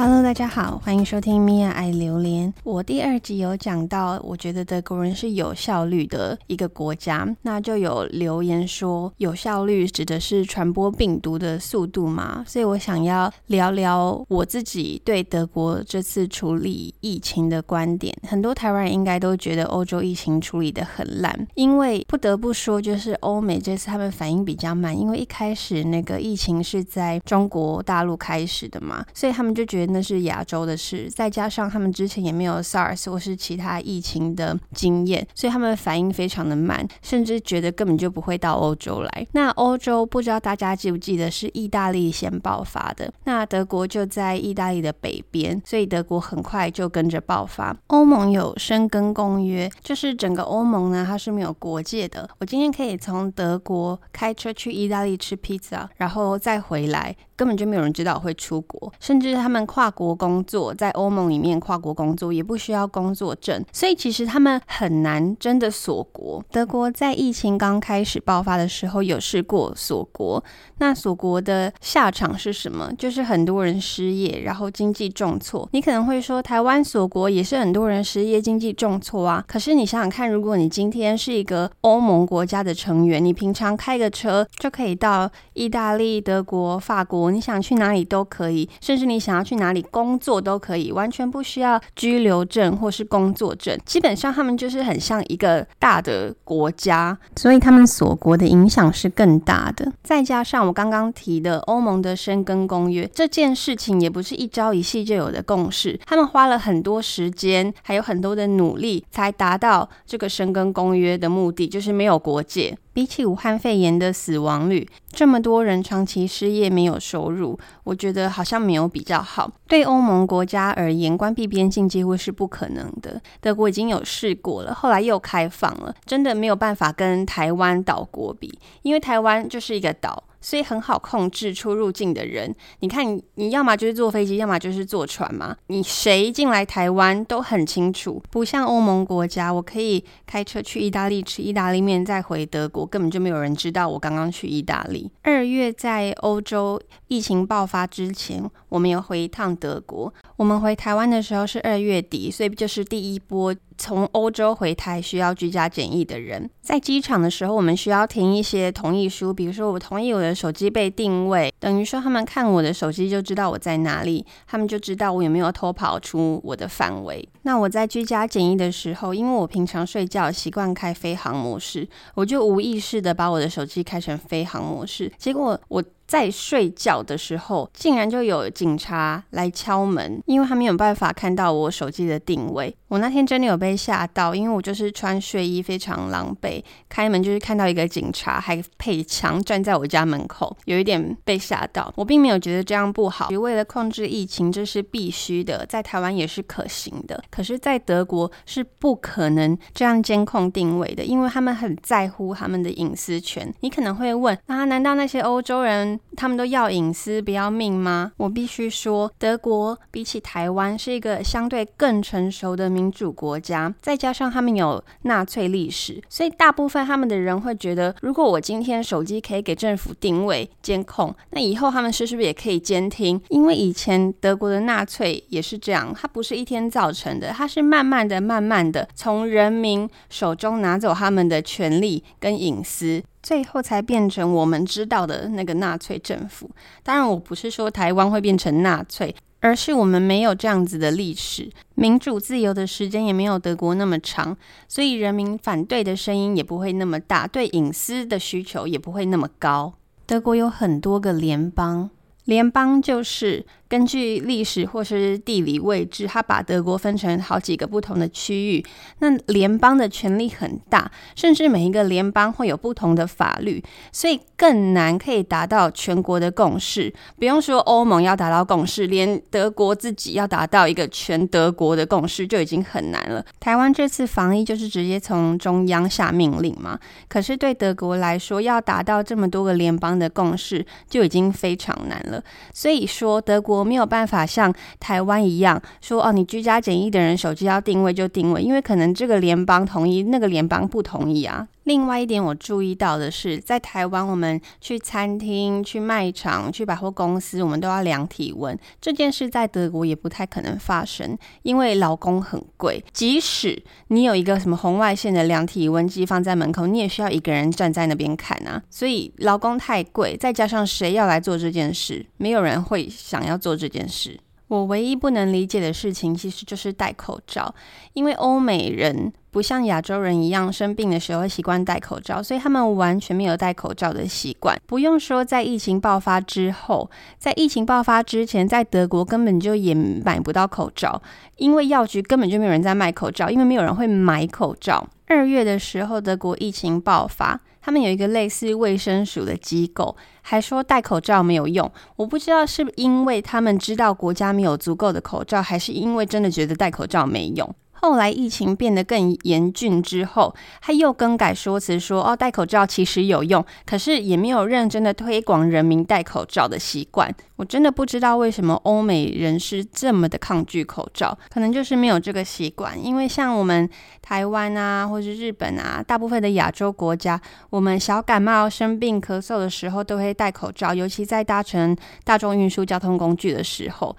Hello，大家好，欢迎收听米娅爱榴莲。我第二集有讲到，我觉得德国人是有效率的一个国家，那就有留言说，有效率指的是传播病毒的速度嘛？所以我想要聊聊我自己对德国这次处理疫情的观点。很多台湾人应该都觉得欧洲疫情处理得很烂，因为不得不说，就是欧美这次他们反应比较慢，因为一开始那个疫情是在中国大陆开始的嘛，所以他们就觉得。那是亚洲的事，再加上他们之前也没有 SARS 或是其他疫情的经验，所以他们反应非常的慢，甚至觉得根本就不会到欧洲来。那欧洲不知道大家记不记得是意大利先爆发的，那德国就在意大利的北边，所以德国很快就跟着爆发。欧盟有申根公约，就是整个欧盟呢，它是没有国界的。我今天可以从德国开车去意大利吃披萨，然后再回来。根本就没有人知道我会出国，甚至他们跨国工作，在欧盟里面跨国工作也不需要工作证，所以其实他们很难真的锁国。德国在疫情刚开始爆发的时候有试过锁国，那锁国的下场是什么？就是很多人失业，然后经济重挫。你可能会说，台湾锁国也是很多人失业、经济重挫啊。可是你想想看，如果你今天是一个欧盟国家的成员，你平常开个车就可以到意大利、德国、法国。你想去哪里都可以，甚至你想要去哪里工作都可以，完全不需要居留证或是工作证。基本上他们就是很像一个大的国家，所以他们锁国的影响是更大的。再加上我刚刚提的欧盟的申根公约这件事情，也不是一朝一夕就有的共识，他们花了很多时间，还有很多的努力，才达到这个申根公约的目的，就是没有国界。比起武汉肺炎的死亡率，这么多人长期失业没有收入，我觉得好像没有比较好。对欧盟国家而言，关闭边境几乎是不可能的。德国已经有试过了，后来又开放了，真的没有办法跟台湾岛国比，因为台湾就是一个岛。所以很好控制出入境的人。你看你，要么就是坐飞机，要么就是坐船嘛。你谁进来台湾都很清楚，不像欧盟国家，我可以开车去意大利吃意大利面，再回德国，根本就没有人知道我刚刚去意大利。二月在欧洲疫情爆发之前，我们有回一趟德国。我们回台湾的时候是二月底，所以就是第一波。从欧洲回台需要居家检疫的人，在机场的时候，我们需要填一些同意书，比如说我同意我的手机被定位，等于说他们看我的手机就知道我在哪里，他们就知道我有没有偷跑出我的范围。那我在居家检疫的时候，因为我平常睡觉习惯开飞航模式，我就无意识的把我的手机开成飞航模式，结果我。在睡觉的时候，竟然就有警察来敲门，因为他没有办法看到我手机的定位。我那天真的有被吓到，因为我就是穿睡衣，非常狼狈，开门就是看到一个警察还配枪站在我家门口，有一点被吓到。我并没有觉得这样不好，为了控制疫情，这是必须的，在台湾也是可行的。可是，在德国是不可能这样监控定位的，因为他们很在乎他们的隐私权。你可能会问，啊，难道那些欧洲人？他们都要隐私不要命吗？我必须说，德国比起台湾是一个相对更成熟的民主国家，再加上他们有纳粹历史，所以大部分他们的人会觉得，如果我今天手机可以给政府定位监控，那以后他们是是不是也可以监听？因为以前德国的纳粹也是这样，它不是一天造成的，它是慢慢的、慢慢的从人民手中拿走他们的权利跟隐私。最后才变成我们知道的那个纳粹政府。当然，我不是说台湾会变成纳粹，而是我们没有这样子的历史，民主自由的时间也没有德国那么长，所以人民反对的声音也不会那么大，对隐私的需求也不会那么高。德国有很多个联邦，联邦就是。根据历史或是地理位置，它把德国分成好几个不同的区域。那联邦的权力很大，甚至每一个联邦会有不同的法律，所以更难可以达到全国的共识。不用说欧盟要达到共识，连德国自己要达到一个全德国的共识就已经很难了。台湾这次防疫就是直接从中央下命令嘛，可是对德国来说，要达到这么多个联邦的共识就已经非常难了。所以说德国。我没有办法像台湾一样说哦，你居家检疫的人手机要定位就定位，因为可能这个联邦同意，那个联邦不同意啊。另外一点，我注意到的是，在台湾，我们去餐厅、去卖场、去百货公司，我们都要量体温。这件事在德国也不太可能发生，因为劳工很贵。即使你有一个什么红外线的量体温计放在门口，你也需要一个人站在那边看啊。所以劳工太贵，再加上谁要来做这件事，没有人会想要做这件事。我唯一不能理解的事情，其实就是戴口罩，因为欧美人不像亚洲人一样生病的时候会习惯戴口罩，所以他们完全没有戴口罩的习惯。不用说，在疫情爆发之后，在疫情爆发之前，在德国根本就也买不到口罩，因为药局根本就没有人在卖口罩，因为没有人会买口罩。二月的时候，德国疫情爆发。他们有一个类似卫生署的机构，还说戴口罩没有用。我不知道是不是因为他们知道国家没有足够的口罩，还是因为真的觉得戴口罩没用。后来疫情变得更严峻之后，他又更改说辞说：“哦，戴口罩其实有用，可是也没有认真的推广人民戴口罩的习惯。”我真的不知道为什么欧美人士这么的抗拒口罩，可能就是没有这个习惯。因为像我们台湾啊，或是日本啊，大部分的亚洲国家，我们小感冒、生病、咳嗽的时候都会戴口罩，尤其在搭乘大众运输交通工具的时候。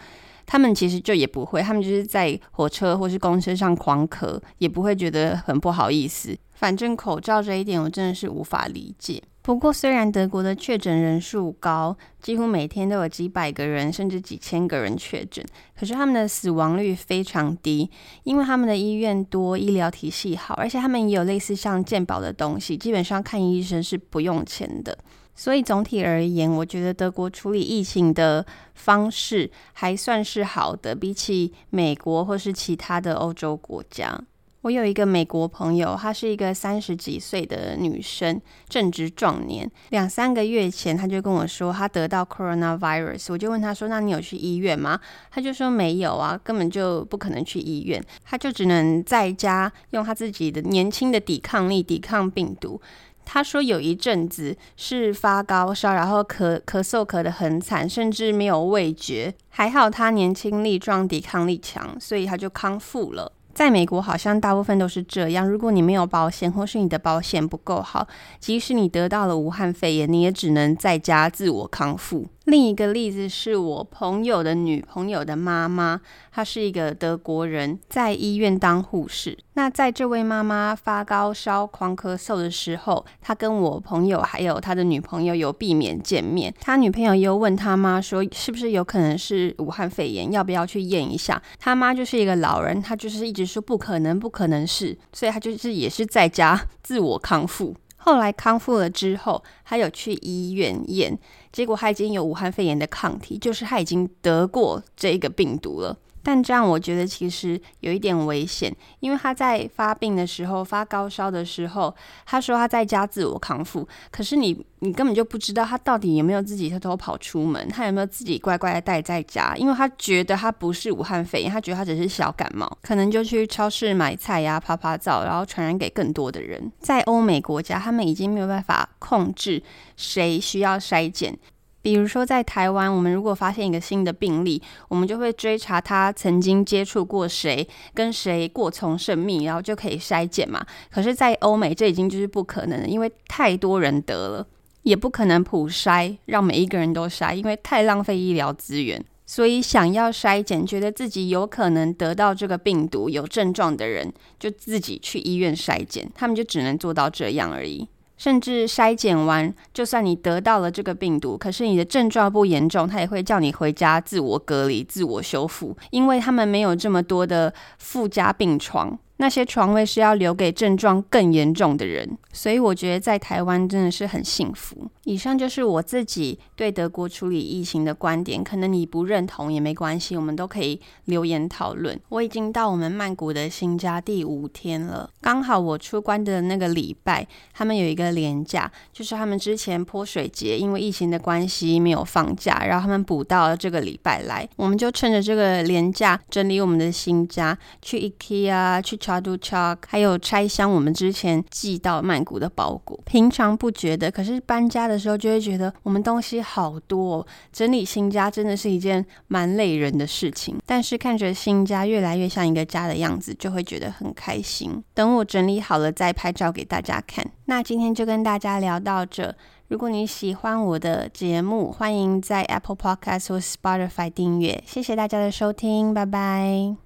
他们其实就也不会，他们就是在火车或是公车上狂咳，也不会觉得很不好意思。反正口罩这一点，我真的是无法理解。不过，虽然德国的确诊人数高，几乎每天都有几百个人甚至几千个人确诊，可是他们的死亡率非常低，因为他们的医院多，医疗体系好，而且他们也有类似像健保的东西，基本上看医生是不用钱的。所以总体而言，我觉得德国处理疫情的方式还算是好的，比起美国或是其他的欧洲国家。我有一个美国朋友，她是一个三十几岁的女生，正值壮年。两三个月前，她就跟我说她得到 coronavirus，我就问她说：“那你有去医院吗？”她就说：“没有啊，根本就不可能去医院，她就只能在家用她自己的年轻的抵抗力抵抗病毒。”他说有一阵子是发高烧，然后咳咳嗽咳得很惨，甚至没有味觉。还好他年轻力壮，抵抗力强，所以他就康复了。在美国，好像大部分都是这样。如果你没有保险，或是你的保险不够好，即使你得到了武汉肺炎，你也只能在家自我康复。另一个例子是我朋友的女朋友的妈妈，她是一个德国人，在医院当护士。那在这位妈妈发高烧、狂咳嗽的时候，他跟我朋友还有他的女朋友有避免见面。他女朋友又问他妈说，是不是有可能是武汉肺炎，要不要去验一下？他妈就是一个老人，他就是一直说不可能，不可能是，所以他就是也是在家 自我康复。后来康复了之后，他有去医院验，结果他已经有武汉肺炎的抗体，就是他已经得过这个病毒了。但这样我觉得其实有一点危险，因为他在发病的时候，发高烧的时候，他说他在家自我康复，可是你你根本就不知道他到底有没有自己偷偷跑出门，他有没有自己乖乖的待在家，因为他觉得他不是武汉肺炎，他觉得他只是小感冒，可能就去超市买菜呀、趴趴走，然后传染给更多的人。在欧美国家，他们已经没有办法控制谁需要筛检。比如说，在台湾，我们如果发现一个新的病例，我们就会追查他曾经接触过谁，跟谁过从甚密，然后就可以筛检嘛。可是，在欧美，这已经就是不可能了，因为太多人得了，也不可能普筛，让每一个人都筛，因为太浪费医疗资源。所以，想要筛检，觉得自己有可能得到这个病毒、有症状的人，就自己去医院筛检，他们就只能做到这样而已。甚至筛检完，就算你得到了这个病毒，可是你的症状不严重，他也会叫你回家自我隔离、自我修复，因为他们没有这么多的附加病床。那些床位是要留给症状更严重的人，所以我觉得在台湾真的是很幸福。以上就是我自己对德国处理疫情的观点，可能你不认同也没关系，我们都可以留言讨论。我已经到我们曼谷的新家第五天了，刚好我出关的那个礼拜，他们有一个连假，就是他们之前泼水节因为疫情的关系没有放假，然后他们补到这个礼拜来，我们就趁着这个连假整理我们的新家，去 IKEA 去 Chaduchark，。还有拆箱我们之前寄到曼谷的包裹，平常不觉得，可是搬家的时候，就会觉得我们东西好多哦，整理新家真的是一件蛮累人的事情。但是看着新家越来越像一个家的样子，就会觉得很开心。等我整理好了再拍照给大家看。那今天就跟大家聊到这。如果你喜欢我的节目，欢迎在 Apple Podcast 或 Spotify 订阅。谢谢大家的收听，拜拜。